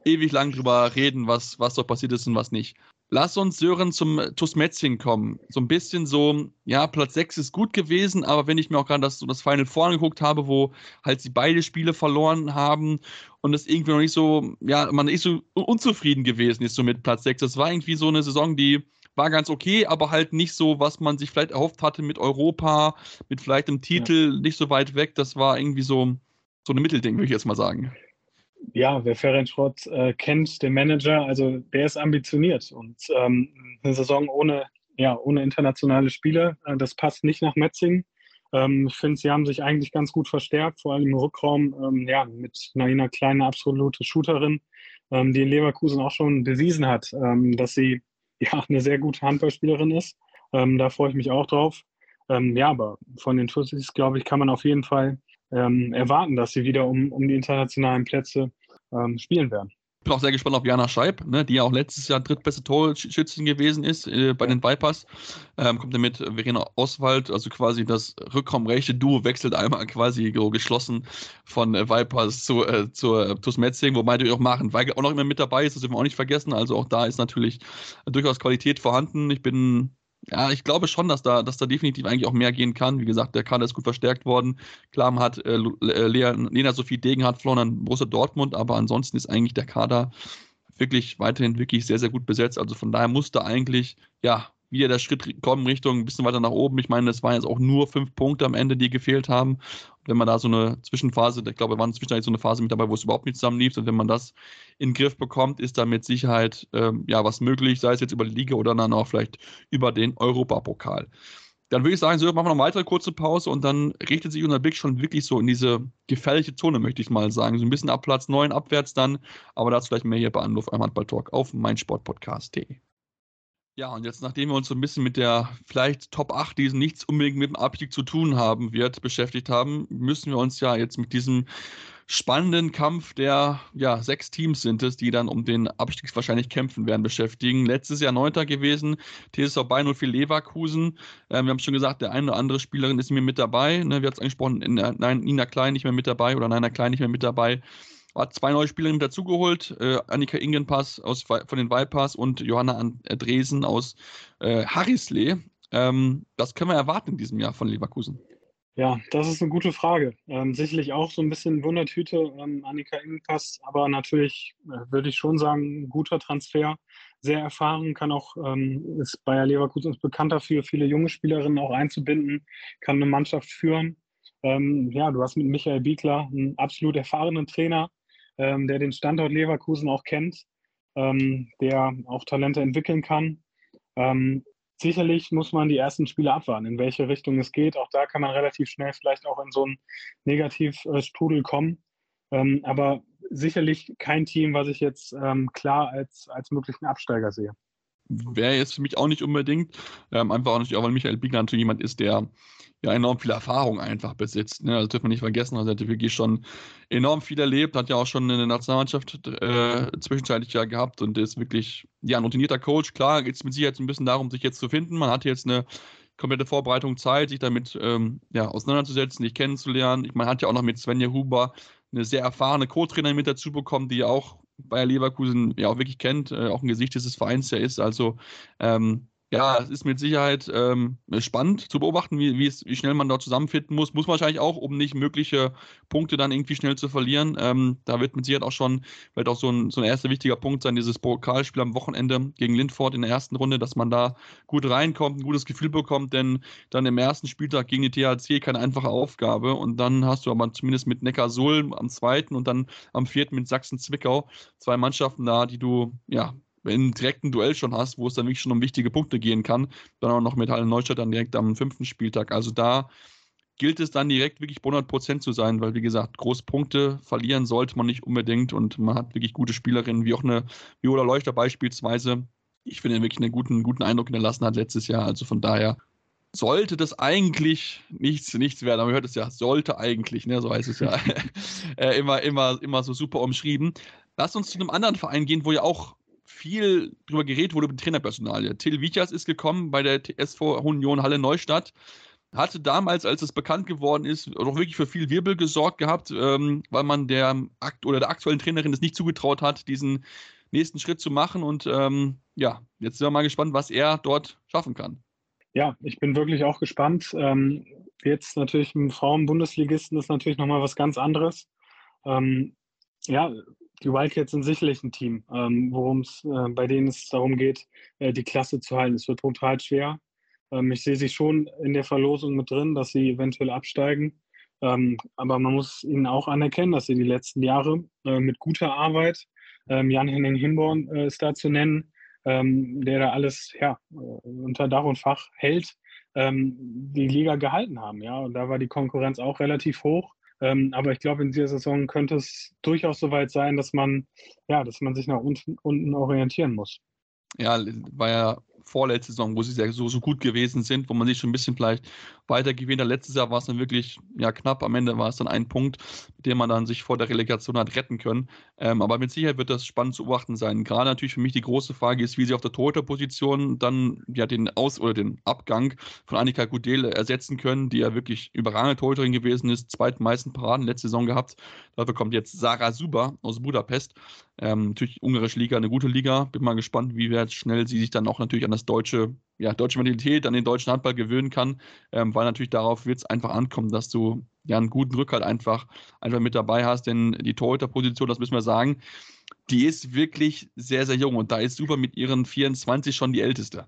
ewig lang drüber reden, was, was dort passiert ist und was nicht. Lass uns, Sören, zum TuS Metzing kommen. So ein bisschen so, ja, Platz 6 ist gut gewesen, aber wenn ich mir auch gerade das, so das Final Four angeguckt habe, wo halt sie beide Spiele verloren haben und es irgendwie noch nicht so, ja, man ist so unzufrieden gewesen ist so mit Platz 6. Das war irgendwie so eine Saison, die war ganz okay, aber halt nicht so, was man sich vielleicht erhofft hatte mit Europa, mit vielleicht einem Titel ja. nicht so weit weg. Das war irgendwie so, so ein Mittelding, würde ich jetzt mal sagen ja, wer Ferenc Schrott äh, kennt, den Manager, also der ist ambitioniert und ähm, eine Saison ohne, ja, ohne internationale Spiele, äh, das passt nicht nach Metzing. Ähm, ich finde, sie haben sich eigentlich ganz gut verstärkt, vor allem im Rückraum, ähm, ja, mit Naina Kleine, absolute Shooterin, ähm, die in Leverkusen auch schon bewiesen hat, ähm, dass sie ja eine sehr gute Handballspielerin ist. Ähm, da freue ich mich auch drauf. ja, aber von den Tussis, glaube ich, kann man auf jeden Fall ähm, erwarten, dass sie wieder um, um die internationalen Plätze ähm, spielen werden. Ich bin auch sehr gespannt auf Jana Scheib, ne, die ja auch letztes Jahr drittbeste Torschützin gewesen ist äh, bei den Vipers. Ähm, kommt mit Verena Oswald, also quasi das rückraumrechte Duo wechselt einmal quasi geschlossen von äh, Vipers zu, äh, zur äh, TuS Metzing, wobei natürlich auch machen, Weigel auch noch immer mit dabei ist, das dürfen wir auch nicht vergessen. Also auch da ist natürlich durchaus Qualität vorhanden. Ich bin ja, ich glaube schon, dass da, dass da definitiv eigentlich auch mehr gehen kann. Wie gesagt, der Kader ist gut verstärkt worden. Klar, man hat äh, äh Lena Sophie Degenhardt verloren an Borussia Dortmund, aber ansonsten ist eigentlich der Kader wirklich weiterhin wirklich sehr, sehr gut besetzt. Also von daher muss da eigentlich, ja, wieder der Schritt kommen Richtung ein bisschen weiter nach oben. Ich meine, das waren jetzt auch nur fünf Punkte am Ende, die gefehlt haben. Wenn man da so eine Zwischenphase, ich glaube, wir waren zwischendurch so eine Phase mit dabei, wo es überhaupt nicht zusammenlief. Und wenn man das in den Griff bekommt, ist da mit Sicherheit ähm, ja was möglich, sei es jetzt über die Liga oder dann auch vielleicht über den Europapokal. Dann würde ich sagen, so machen wir noch eine weitere kurze Pause und dann richtet sich unser Blick schon wirklich so in diese gefährliche Zone, möchte ich mal sagen. So ein bisschen ab Platz 9 abwärts dann, aber dazu vielleicht mehr hier bei Anruf einmal Handball-Talk auf meinsportpodcast.de. Ja, und jetzt, nachdem wir uns so ein bisschen mit der vielleicht Top 8, die nichts unbedingt mit dem Abstieg zu tun haben wird, beschäftigt haben, müssen wir uns ja jetzt mit diesem spannenden Kampf der ja, sechs Teams sind es, die dann um den Abstieg wahrscheinlich kämpfen werden, beschäftigen. Letztes Jahr Neunter gewesen, TSV Bayern für Leverkusen. Ähm, wir haben schon gesagt, der eine oder andere Spielerin ist mir mit dabei. Ne? Wir haben es angesprochen, in, nein, Nina Klein nicht mehr mit dabei oder Nina Klein nicht mehr mit dabei hat zwei neue Spielerinnen dazugeholt, äh, Annika Ingenpass aus, von den Vipers und Johanna Andresen aus äh, Harrislee. Ähm, das können wir erwarten in diesem Jahr von Leverkusen. Ja, das ist eine gute Frage. Ähm, sicherlich auch so ein bisschen Wundertüte, ähm, Annika Ingenpass, aber natürlich äh, würde ich schon sagen, ein guter Transfer. Sehr erfahren, kann auch, ähm, ist Bayer Leverkusen ist bekannt dafür, viele junge Spielerinnen auch einzubinden, kann eine Mannschaft führen. Ähm, ja, du hast mit Michael Biegler einen absolut erfahrenen Trainer, ähm, der den Standort Leverkusen auch kennt, ähm, der auch Talente entwickeln kann. Ähm, sicherlich muss man die ersten Spiele abwarten, in welche Richtung es geht. Auch da kann man relativ schnell vielleicht auch in so einen Negativstrudel kommen. Ähm, aber sicherlich kein Team, was ich jetzt ähm, klar als, als möglichen Absteiger sehe wäre jetzt für mich auch nicht unbedingt. Ähm, einfach auch natürlich auch, weil Michael Biegler natürlich jemand ist, der ja enorm viel Erfahrung einfach besitzt. Ne? Also dürfen wir nicht vergessen, also er hat wirklich schon enorm viel erlebt, hat ja auch schon eine Nationalmannschaft äh, zwischenzeitlich ja gehabt und ist wirklich ja ein routinierter Coach. Klar, geht es mit Sicherheit ein bisschen darum, sich jetzt zu finden. Man hat jetzt eine komplette Vorbereitung Zeit, sich damit ähm, ja, auseinanderzusetzen, dich kennenzulernen. Meine, hat ja auch noch mit Svenja Huber eine sehr erfahrene Co-Trainerin mit dazu bekommen, die auch Bayer Leverkusen ja auch wirklich kennt, äh, auch ein Gesicht dieses Vereins ja ist. Also ähm, ja, es ist mit Sicherheit ähm, spannend zu beobachten, wie, wie, wie schnell man dort zusammenfinden muss. Muss man wahrscheinlich auch, um nicht mögliche Punkte dann irgendwie schnell zu verlieren. Ähm, da wird mit Sicherheit auch schon vielleicht auch so ein, so ein erster wichtiger Punkt sein, dieses Pokalspiel am Wochenende gegen Lindford in der ersten Runde, dass man da gut reinkommt, ein gutes Gefühl bekommt, denn dann im ersten Spieltag gegen die THC keine einfache Aufgabe und dann hast du aber zumindest mit Neckar-Sulm am zweiten und dann am vierten mit Sachsen-Zwickau zwei Mannschaften da, die du ja wenn direkt ein Duell schon hast, wo es dann wirklich schon um wichtige Punkte gehen kann, dann auch noch mit Halle Neustadt dann direkt am fünften Spieltag. Also da gilt es dann direkt wirklich 100 Prozent zu sein, weil wie gesagt, Großpunkte verlieren sollte man nicht unbedingt und man hat wirklich gute Spielerinnen, wie auch eine Viola Leuchter beispielsweise. Ich finde wirklich einen guten, guten Eindruck hinterlassen hat letztes Jahr. Also von daher sollte das eigentlich nichts, nichts werden. Aber man hört es ja, sollte eigentlich, ne? so heißt es ja, <laughs> äh, immer, immer, immer so super umschrieben. Lass uns zu einem anderen Verein gehen, wo ja auch viel drüber geredet wurde mit Trainerpersonal. Till Vichas ist gekommen bei der SV Union Halle Neustadt. Hatte damals, als es bekannt geworden ist, auch wirklich für viel Wirbel gesorgt gehabt, ähm, weil man der Akt oder der aktuellen Trainerin es nicht zugetraut hat, diesen nächsten Schritt zu machen. Und ähm, ja, jetzt sind wir mal gespannt, was er dort schaffen kann. Ja, ich bin wirklich auch gespannt. Ähm, jetzt natürlich im Frauen-Bundesligisten ist natürlich nochmal was ganz anderes. Ähm, ja, die Wildcats sind sicherlich ein Team, ähm, worum es äh, bei denen es darum geht, äh, die Klasse zu halten. Es wird brutal schwer. Ähm, ich sehe sie schon in der Verlosung mit drin, dass sie eventuell absteigen. Ähm, aber man muss ihnen auch anerkennen, dass sie die letzten Jahre äh, mit guter Arbeit, ähm, Jan-Henning Hinborn äh, ist da zu nennen, ähm, der da alles ja, äh, unter Dach und Fach hält, ähm, die Liga gehalten haben. Ja? Und da war die Konkurrenz auch relativ hoch. Ähm, aber ich glaube, in dieser Saison könnte es durchaus so weit sein, dass man, ja, dass man sich nach unten, unten orientieren muss. Ja, war ja vorletzte Saison, wo sie sehr, so, so gut gewesen sind, wo man sich schon ein bisschen vielleicht weiter hat. Letztes Jahr war es dann wirklich ja, knapp. Am Ende war es dann ein Punkt, mit dem man dann sich vor der Relegation hat retten können. Ähm, aber mit Sicherheit wird das spannend zu beobachten sein. Gerade natürlich für mich die große Frage ist, wie sie auf der Torhüterposition dann ja den Aus- oder den Abgang von Annika Gudel ersetzen können, die ja wirklich überragende Torhüterin gewesen ist, zweitmeisten Paraden letzte Saison gehabt. Dafür kommt jetzt Sarah Suba aus Budapest. Ähm, natürlich ungarische Liga, eine gute Liga. Bin mal gespannt, wie schnell sie sich dann auch natürlich an das deutsche, ja, deutsche Mentalität, an den deutschen Handball gewöhnen kann, ähm, weil natürlich darauf wird es einfach ankommen, dass du ja einen guten Rückhalt einfach, einfach mit dabei hast, denn die Torhüterposition, das müssen wir sagen, die ist wirklich sehr, sehr jung und da ist Super mit ihren 24 schon die älteste.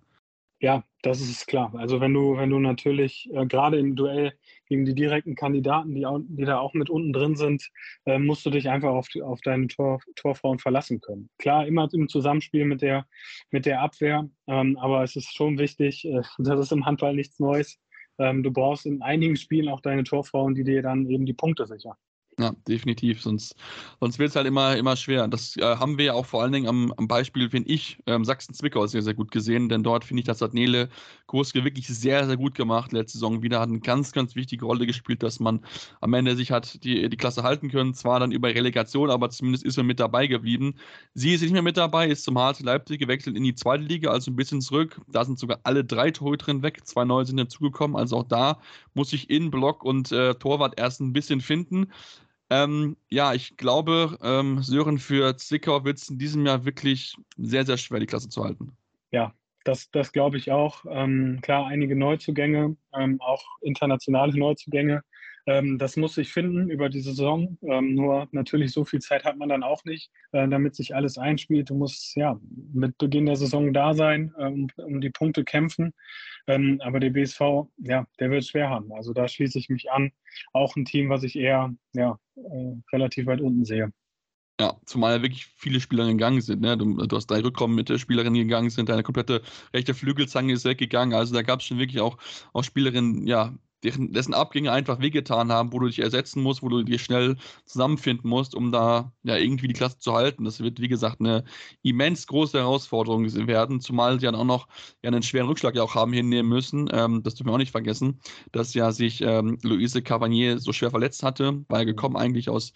Ja, das ist klar. Also wenn du, wenn du natürlich äh, gerade im Duell gegen die direkten Kandidaten, die, auch, die da auch mit unten drin sind, äh, musst du dich einfach auf, auf deine Tor, Torfrauen verlassen können. Klar, immer im Zusammenspiel mit der, mit der Abwehr, ähm, aber es ist schon wichtig, äh, <laughs> das ist im Handball nichts Neues. Ähm, du brauchst in einigen Spielen auch deine Torfrauen, die dir dann eben die Punkte sichern. Ja, definitiv. Sonst, sonst wird es halt immer, immer schwer. Das äh, haben wir ja auch vor allen Dingen am, am Beispiel, finde ich, ähm, Sachsen-Zwickau sehr, sehr gut gesehen, denn dort finde ich, dass hat Nele Kurske wirklich sehr, sehr gut gemacht. Letzte Saison wieder hat eine ganz, ganz wichtige Rolle gespielt, dass man am Ende sich hat die, die Klasse halten können. Zwar dann über Relegation, aber zumindest ist er mit dabei geblieben. Sie ist nicht mehr mit dabei, ist zum HC Leipzig gewechselt in die zweite Liga, also ein bisschen zurück. Da sind sogar alle drei Torhüterinnen weg. Zwei neue sind dazugekommen. Also auch da muss sich in Block und äh, Torwart erst ein bisschen finden. Ähm, ja, ich glaube, ähm, Sören, für Zwickau wird es in diesem Jahr wirklich sehr, sehr schwer, die Klasse zu halten. Ja, das, das glaube ich auch. Ähm, klar, einige Neuzugänge, ähm, auch internationale Neuzugänge. Ähm, das muss sich finden über die Saison. Ähm, nur natürlich so viel Zeit hat man dann auch nicht, äh, damit sich alles einspielt. Du musst ja mit Beginn der Saison da sein, ähm, um die Punkte kämpfen. Aber der BSV, ja, der wird schwer haben. Also da schließe ich mich an. Auch ein Team, was ich eher ja, äh, relativ weit unten sehe. Ja, zumal ja wirklich viele Spieler gegangen sind. Ne? Du, du, hast drei Rückkommen mit der Spielerin gegangen sind, deine komplette rechte Flügelzange ist weggegangen. Also da gab es schon wirklich auch, auch Spielerinnen, ja, deren, dessen Abgänge einfach wehgetan haben, wo du dich ersetzen musst, wo du dich schnell zusammenfinden musst, um da ja irgendwie die Klasse zu halten. Das wird, wie gesagt, eine immens große Herausforderung werden, zumal sie dann auch noch ja, einen schweren Rückschlag ja auch haben hinnehmen müssen. Ähm, das dürfen wir auch nicht vergessen, dass ja sich ähm, Luise Cavanier so schwer verletzt hatte, war ja gekommen eigentlich aus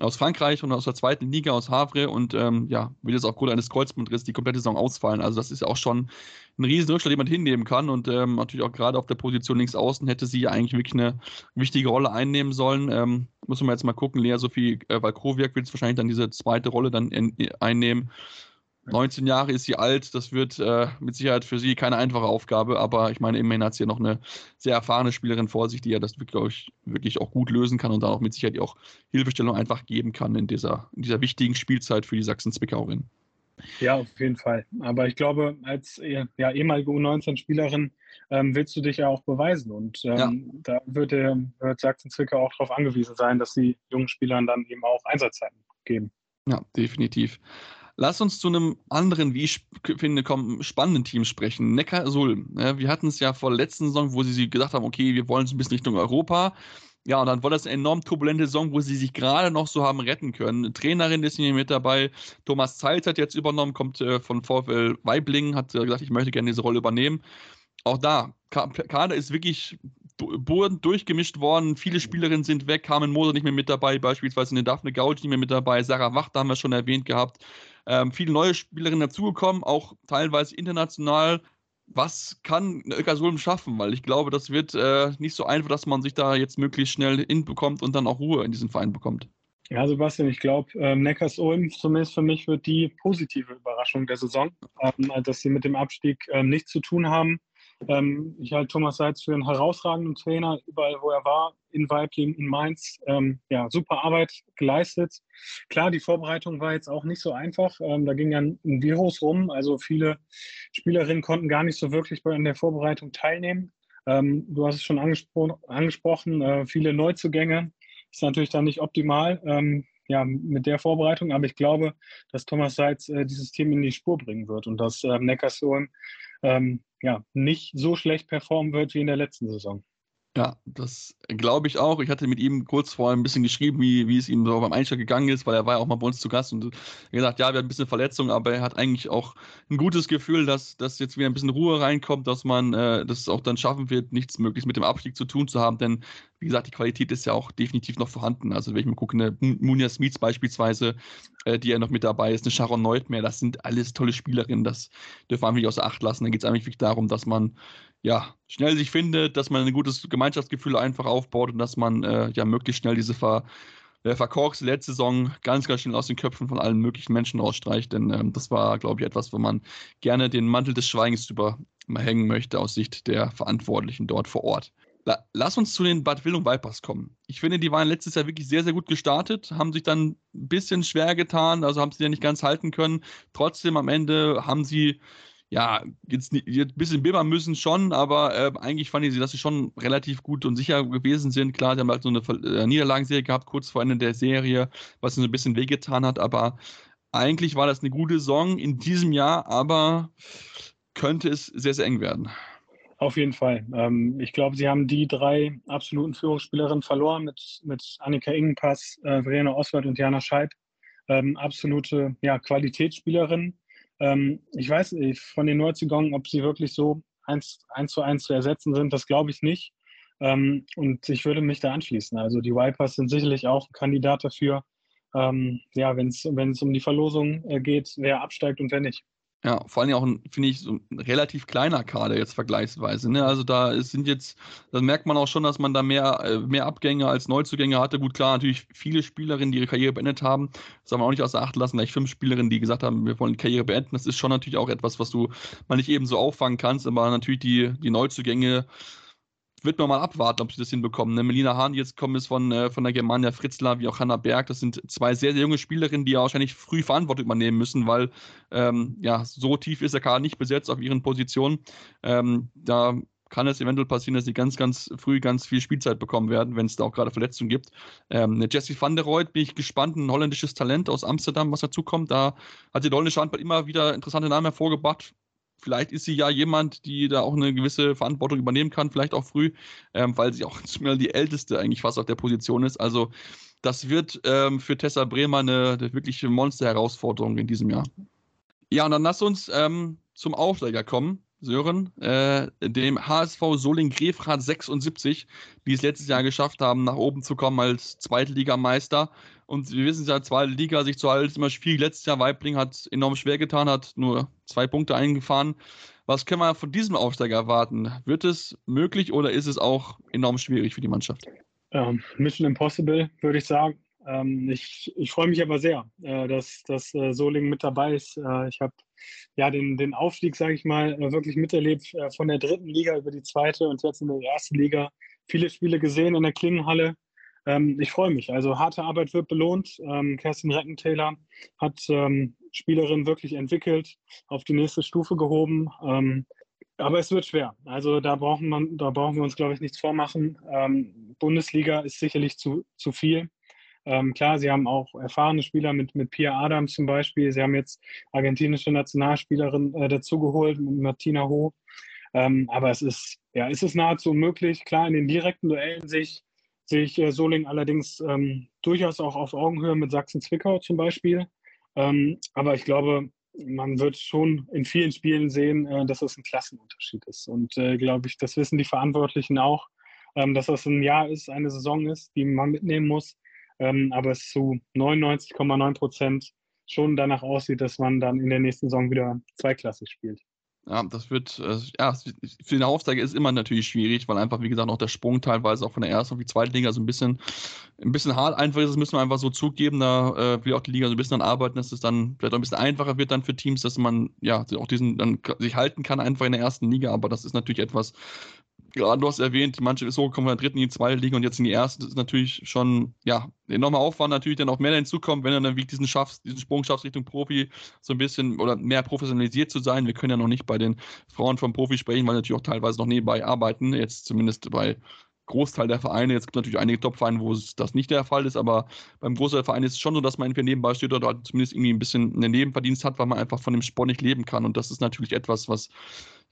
aus Frankreich und aus der zweiten Liga aus Havre und ähm, ja, will jetzt aufgrund eines Kreuzbandrisses die komplette Saison ausfallen. Also das ist ja auch schon ein riesen den man hinnehmen kann und ähm, natürlich auch gerade auf der Position links außen hätte sie eigentlich wirklich eine wichtige Rolle einnehmen sollen. Ähm, muss man jetzt mal gucken, Lea Sophie äh, Walkowiak wird jetzt wahrscheinlich dann diese zweite Rolle dann in, einnehmen. 19 Jahre ist sie alt, das wird äh, mit Sicherheit für sie keine einfache Aufgabe, aber ich meine, immerhin hat sie ja noch eine sehr erfahrene Spielerin vor sich, die ja das wirklich, wirklich auch gut lösen kann und da auch mit Sicherheit auch Hilfestellung einfach geben kann in dieser, in dieser wichtigen Spielzeit für die Sachsen-Zwickauerin. Ja, auf jeden Fall. Aber ich glaube, als ja, ehemalige U19-Spielerin ähm, willst du dich ja auch beweisen. Und ähm, ja. da wird, der, wird Sachsen-Zwickau auch darauf angewiesen sein, dass sie jungen Spielern dann eben auch Einsatzzeiten geben. Ja, definitiv. Lass uns zu einem anderen, wie ich finde, spannenden Team sprechen. Neckar-Sulm. wir hatten es ja vor der letzten Saison, wo sie gesagt haben, okay, wir wollen so ein bisschen Richtung Europa. Ja, und dann war das eine enorm turbulente Saison, wo sie sich gerade noch so haben retten können. Eine Trainerin ist hier mit dabei. Thomas Zeitz hat jetzt übernommen, kommt äh, von VfL Weiblingen, hat äh, gesagt, ich möchte gerne diese Rolle übernehmen. Auch da, Kader ist wirklich durchgemischt worden. Viele Spielerinnen sind weg, Carmen Moser nicht mehr mit dabei, beispielsweise eine Daphne Gauch nicht mehr mit dabei, Sarah Wachter haben wir schon erwähnt gehabt. Ähm, viele neue Spielerinnen dazugekommen, auch teilweise international. Was kann Öckersulm schaffen? Weil ich glaube, das wird äh, nicht so einfach, dass man sich da jetzt möglichst schnell hinbekommt und dann auch Ruhe in diesen Verein bekommt. Ja, Sebastian, ich glaube, ähm, Neckars-Ulm zumindest für mich wird die positive Überraschung der Saison, ähm, dass sie mit dem Abstieg ähm, nichts zu tun haben. Ähm, ich halte Thomas Seitz für einen herausragenden Trainer, überall wo er war, in Weibling, in Mainz. Ähm, ja, super Arbeit geleistet. Klar, die Vorbereitung war jetzt auch nicht so einfach. Ähm, da ging ja ein Virus rum, also viele Spielerinnen konnten gar nicht so wirklich an der Vorbereitung teilnehmen. Ähm, du hast es schon angespro angesprochen, äh, viele Neuzugänge. Ist natürlich dann nicht optimal ähm, ja, mit der Vorbereitung, aber ich glaube, dass Thomas Seitz äh, dieses Team in die Spur bringen wird und dass äh, Neckarsulm ähm, ja, nicht so schlecht performen wird wie in der letzten Saison. Ja, das glaube ich auch. Ich hatte mit ihm kurz vorher ein bisschen geschrieben, wie, wie es ihm so beim Einstieg gegangen ist, weil er war ja auch mal bei uns zu Gast und gesagt, ja, wir haben ein bisschen Verletzung, aber er hat eigentlich auch ein gutes Gefühl, dass, dass jetzt wieder ein bisschen Ruhe reinkommt, dass man äh, das auch dann schaffen wird, nichts möglichst mit dem Abstieg zu tun zu haben, denn wie gesagt, die Qualität ist ja auch definitiv noch vorhanden. Also wenn ich mal gucke, eine Munia Smith beispielsweise, äh, die ja noch mit dabei ist, eine Sharon Neutmer, das sind alles tolle Spielerinnen, das dürfen wir nicht außer Acht lassen. Dann geht es eigentlich wirklich darum, dass man ja, schnell sich findet, dass man ein gutes Gemeinschaftsgefühl einfach aufbaut und dass man äh, ja möglichst schnell diese Ver äh, verkorkste letzte Saison ganz, ganz schnell aus den Köpfen von allen möglichen Menschen ausstreicht. Denn ähm, das war, glaube ich, etwas, wo man gerne den Mantel des Schweigens drüber hängen möchte aus Sicht der Verantwortlichen dort vor Ort. La lass uns zu den Bad Willung Vipers kommen. Ich finde, die waren letztes Jahr wirklich sehr, sehr gut gestartet, haben sich dann ein bisschen schwer getan, also haben sie ja nicht ganz halten können. Trotzdem am Ende haben sie ja, jetzt, jetzt ein bisschen bibbern müssen schon, aber äh, eigentlich fand ich sie, dass sie schon relativ gut und sicher gewesen sind. Klar, sie haben halt so eine äh, Niederlagenserie gehabt, kurz vor Ende der Serie, was ihnen so ein bisschen wehgetan hat, aber eigentlich war das eine gute Saison in diesem Jahr, aber könnte es sehr, sehr eng werden. Auf jeden Fall. Ähm, ich glaube, sie haben die drei absoluten Führungsspielerinnen verloren mit, mit Annika Ingenpass, äh, Verena Oswald und Jana Scheib. Ähm, absolute ja, Qualitätsspielerinnen ähm, ich weiß nicht von den Neuzugängen, ob sie wirklich so eins, eins zu eins zu ersetzen sind, das glaube ich nicht. Ähm, und ich würde mich da anschließen. Also die Vipers sind sicherlich auch ein Kandidat dafür, ähm, ja, wenn es um die Verlosung äh, geht, wer absteigt und wer nicht. Ja, vor allem auch, finde ich, so ein relativ kleiner Kader jetzt vergleichsweise. Ne? Also da sind jetzt, da merkt man auch schon, dass man da mehr, äh, mehr Abgänge als Neuzugänge hatte. Gut, klar, natürlich viele Spielerinnen, die ihre Karriere beendet haben. Das soll man auch nicht außer Acht lassen. Gleich fünf Spielerinnen, die gesagt haben, wir wollen die Karriere beenden. Das ist schon natürlich auch etwas, was du mal nicht eben so auffangen kannst. Aber natürlich die, die Neuzugänge, wird man mal abwarten, ob sie das hinbekommen. Ne? Melina Hahn, die jetzt kommen ist von, äh, von der Germania Fritzler, wie auch Hanna Berg. Das sind zwei sehr, sehr junge Spielerinnen, die ja wahrscheinlich früh Verantwortung übernehmen müssen, weil ähm, ja, so tief ist der Kader nicht besetzt auf ihren Positionen. Ähm, da kann es eventuell passieren, dass sie ganz, ganz früh ganz viel Spielzeit bekommen werden, wenn es da auch gerade Verletzungen gibt. Ähm, Jessie van der Reuth bin ich gespannt, ein holländisches Talent aus Amsterdam, was dazu kommt. Da hat die holländische Handball immer wieder interessante Namen hervorgebracht vielleicht ist sie ja jemand, die da auch eine gewisse Verantwortung übernehmen kann, vielleicht auch früh, ähm, weil sie auch <laughs> die älteste eigentlich fast auf der Position ist. Also das wird ähm, für Tessa Bremer eine, eine wirkliche Monster-Herausforderung in diesem Jahr. Ja, und dann lass uns ähm, zum Aufsteiger kommen. Sören, äh, dem HSV Soling-Grefrath 76, die es letztes Jahr geschafft haben, nach oben zu kommen als Zweitligameister. Und wir wissen ja, zweite Liga sich zu halten, immer schwierig. Letztes Jahr Weibling hat enorm schwer getan, hat nur zwei Punkte eingefahren. Was können wir von diesem Aufsteiger erwarten? Wird es möglich oder ist es auch enorm schwierig für die Mannschaft? Ähm, Mission Impossible, würde ich sagen. Ähm, ich, ich freue mich aber sehr, äh, dass, dass äh, Soling mit dabei ist. Äh, ich habe ja den, den Aufstieg, sage ich mal, wirklich miterlebt von der dritten Liga über die zweite und jetzt in der ersten Liga. Viele Spiele gesehen in der Klingenhalle. Ähm, ich freue mich. Also harte Arbeit wird belohnt. Ähm, Kerstin Reckenthaler hat Spielerin wirklich entwickelt, auf die nächste Stufe gehoben. Aber es wird schwer. Also da brauchen, man, da brauchen wir uns, glaube ich, nichts vormachen. Bundesliga ist sicherlich zu, zu viel. Ähm, klar, sie haben auch erfahrene Spieler mit, mit Pia Adams zum Beispiel. Sie haben jetzt argentinische Nationalspielerin äh, dazugeholt, Martina Ho. Ähm, aber es ist, ja, es ist nahezu unmöglich. Klar, in den direkten Duellen sich sehe ich äh, Soling allerdings ähm, durchaus auch auf Augenhöhe mit Sachsen-Zwickau zum Beispiel. Ähm, aber ich glaube, man wird schon in vielen Spielen sehen, äh, dass es ein Klassenunterschied ist. Und äh, glaube ich, das wissen die Verantwortlichen auch, ähm, dass das ein Jahr ist, eine Saison ist, die man mitnehmen muss. Ähm, aber es zu 99,9 Prozent schon danach aussieht, dass man dann in der nächsten Saison wieder zweiklassig spielt. Ja, das wird, äh, ja, für den Aufsteiger ist immer natürlich schwierig, weil einfach, wie gesagt, auch der Sprung teilweise auch von der ersten auf die zweite Liga so ein bisschen, ein bisschen hart einfach ist. Das müssen wir einfach so zugeben. Da äh, will auch die Liga so ein bisschen dann arbeiten, dass es dann vielleicht auch ein bisschen einfacher wird dann für Teams, dass man, ja, auch diesen, dann sich halten kann einfach in der ersten Liga. Aber das ist natürlich etwas, gerade du hast erwähnt, manche so kommen von der dritten in die zweite Liga und jetzt in die erste. Das ist natürlich schon, ja, enormer Aufwand natürlich dann auch mehr hinzukommt, wenn du dann wie diesen schaffst, diesen Sprung schaffst Richtung Profi, so ein bisschen oder mehr professionalisiert zu sein. Wir können ja noch nicht bei den Frauen vom Profi sprechen, weil natürlich auch teilweise noch nebenbei arbeiten, jetzt zumindest bei Großteil der Vereine. Jetzt gibt es natürlich einige Top-Vereine, wo das nicht der Fall ist, aber beim Großteil der Vereine ist es schon so, dass man entweder nebenbei steht oder zumindest irgendwie ein bisschen einen Nebenverdienst hat, weil man einfach von dem Sport nicht leben kann. Und das ist natürlich etwas, was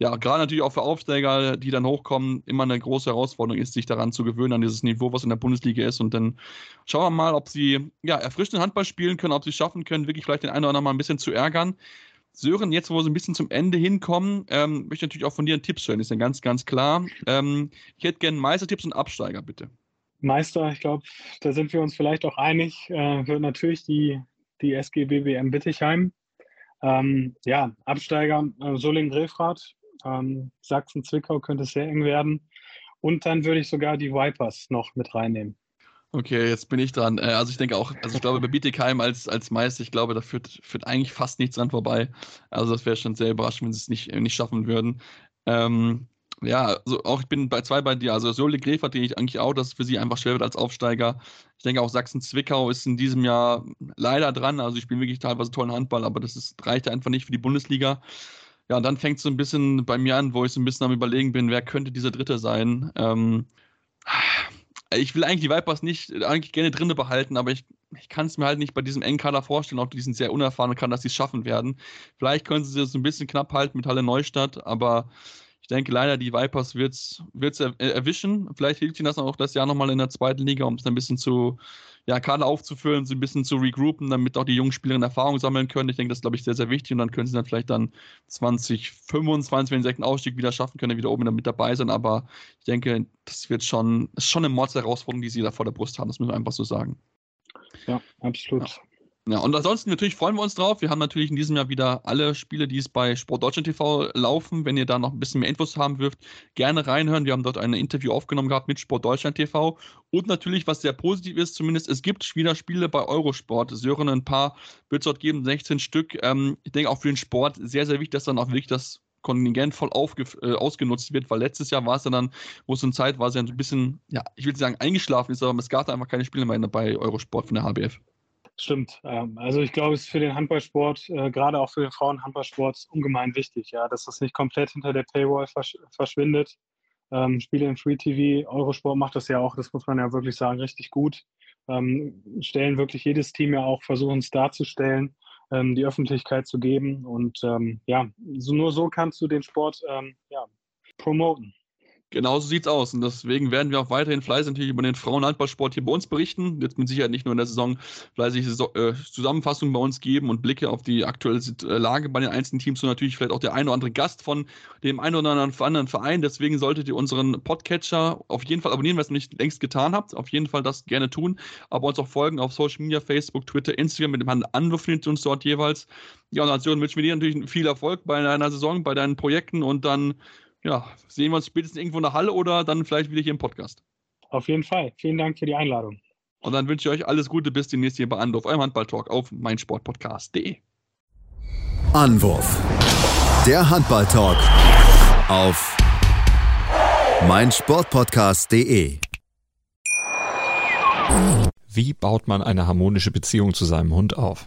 ja, gerade natürlich auch für Aufsteiger, die dann hochkommen, immer eine große Herausforderung ist, sich daran zu gewöhnen, an dieses Niveau, was in der Bundesliga ist. Und dann schauen wir mal, ob sie ja, erfrischenden Handball spielen können, ob sie es schaffen können, wirklich vielleicht den einen oder anderen mal ein bisschen zu ärgern. Sören, jetzt, wo wir so ein bisschen zum Ende hinkommen, ähm, möchte ich natürlich auch von dir einen Tipp hören, ist ja ganz, ganz klar. Ähm, ich hätte gerne Meistertipps und Absteiger, bitte. Meister, ich glaube, da sind wir uns vielleicht auch einig, äh, wird natürlich die, die SG BWM Bittigheim. Ähm, ja, Absteiger äh, Solingen-Grefrath, ähm, Sachsen-Zwickau könnte sehr eng werden. Und dann würde ich sogar die Vipers noch mit reinnehmen. Okay, jetzt bin ich dran. Äh, also ich denke auch, also ich glaube bei Bietigheim als, als Meister, ich glaube, da führt, führt eigentlich fast nichts dran vorbei. Also das wäre schon sehr überraschend, wenn sie es nicht, nicht schaffen würden. Ähm, ja, also auch ich bin bei zwei bei dir. Also Sole Grefert denke ich eigentlich auch, dass es für sie einfach schwer wird als Aufsteiger. Ich denke auch Sachsen-Zwickau ist in diesem Jahr leider dran. Also ich spiele wirklich teilweise tollen Handball, aber das ist, reicht einfach nicht für die Bundesliga. Ja, dann fängt es so ein bisschen bei mir an, wo ich so ein bisschen am überlegen bin, wer könnte dieser Dritte sein. Ähm, ich will eigentlich die Vipers nicht eigentlich gerne drinne behalten, aber ich, ich kann es mir halt nicht bei diesem engen Kader vorstellen, auch die sind sehr unerfahren und kann, dass sie es schaffen werden. Vielleicht können sie es ein bisschen knapp halten mit Halle Neustadt, aber ich denke leider, die Vipers wird es er, erwischen. Vielleicht hilft ihnen das auch das Jahr nochmal in der zweiten Liga, um es ein bisschen zu, ja, Kader aufzufüllen, so ein bisschen zu regroupen, damit auch die jungen Spielerinnen Erfahrung sammeln können. Ich denke, das ist, glaube ich, sehr, sehr wichtig. Und dann können sie dann vielleicht dann 2025, wenn sie den Ausstieg wieder schaffen können, wieder oben mit dabei sein. Aber ich denke, das wird schon, ist schon eine Mordsherausforderung, die sie da vor der Brust haben. Das müssen wir einfach so sagen. Ja, absolut. Ja. Ja, und ansonsten natürlich freuen wir uns drauf. Wir haben natürlich in diesem Jahr wieder alle Spiele, die es bei Sport Deutschland TV laufen. Wenn ihr da noch ein bisschen mehr Infos haben dürft, gerne reinhören. Wir haben dort ein Interview aufgenommen gehabt mit Sport Deutschland TV. Und natürlich, was sehr positiv ist, zumindest, es gibt wieder Spiele bei Eurosport. Sören, ein paar wird es dort geben, 16 Stück. Ähm, ich denke auch für den Sport sehr, sehr wichtig, dass dann auch wirklich das Kontingent voll äh, ausgenutzt wird, weil letztes Jahr war es dann, wo es eine Zeit war, es ja ein bisschen, ja, ich will nicht sagen eingeschlafen ist, aber es gab da einfach keine Spiele mehr bei Eurosport von der HBF. Stimmt. Ähm, also ich glaube, es ist für den Handballsport, äh, gerade auch für den Frauenhandballsport, ungemein wichtig, ja, dass das nicht komplett hinter der Paywall verschwindet. Ähm, Spiele im Free TV, Eurosport macht das ja auch, das muss man ja wirklich sagen, richtig gut. Ähm, stellen wirklich jedes Team ja auch, versuchen es darzustellen, die Öffentlichkeit zu geben. Und ja, so, nur so kannst du den Sport ja, promoten. Genau so sieht's aus. Und deswegen werden wir auch weiterhin fleißig natürlich über den Frauenhandballsport hier bei uns berichten. Jetzt mit Sicherheit nicht nur in der Saison fleißig äh, Zusammenfassungen bei uns geben und Blicke auf die aktuelle äh, Lage bei den einzelnen Teams, sondern natürlich vielleicht auch der ein oder andere Gast von dem einen oder anderen Verein. Deswegen solltet ihr unseren Podcatcher auf jeden Fall abonnieren, wenn ihr nicht längst getan habt. Auf jeden Fall das gerne tun. Aber uns auch folgen auf Social Media, Facebook, Twitter, Instagram. Mit dem Handel Anruf findet ihr uns dort jeweils. Ja, und Sören wünschen wir dir natürlich viel Erfolg bei deiner Saison, bei deinen Projekten und dann ja, sehen wir uns spätestens irgendwo in der Halle oder dann vielleicht wieder hier im Podcast. Auf jeden Fall. Vielen Dank für die Einladung. Und dann wünsche ich euch alles Gute bis demnächst hier bei Anwurf, eurem Handballtalk auf meinsportpodcast.de. Anwurf. Der Handballtalk auf meinsportpodcast.de. Wie baut man eine harmonische Beziehung zu seinem Hund auf?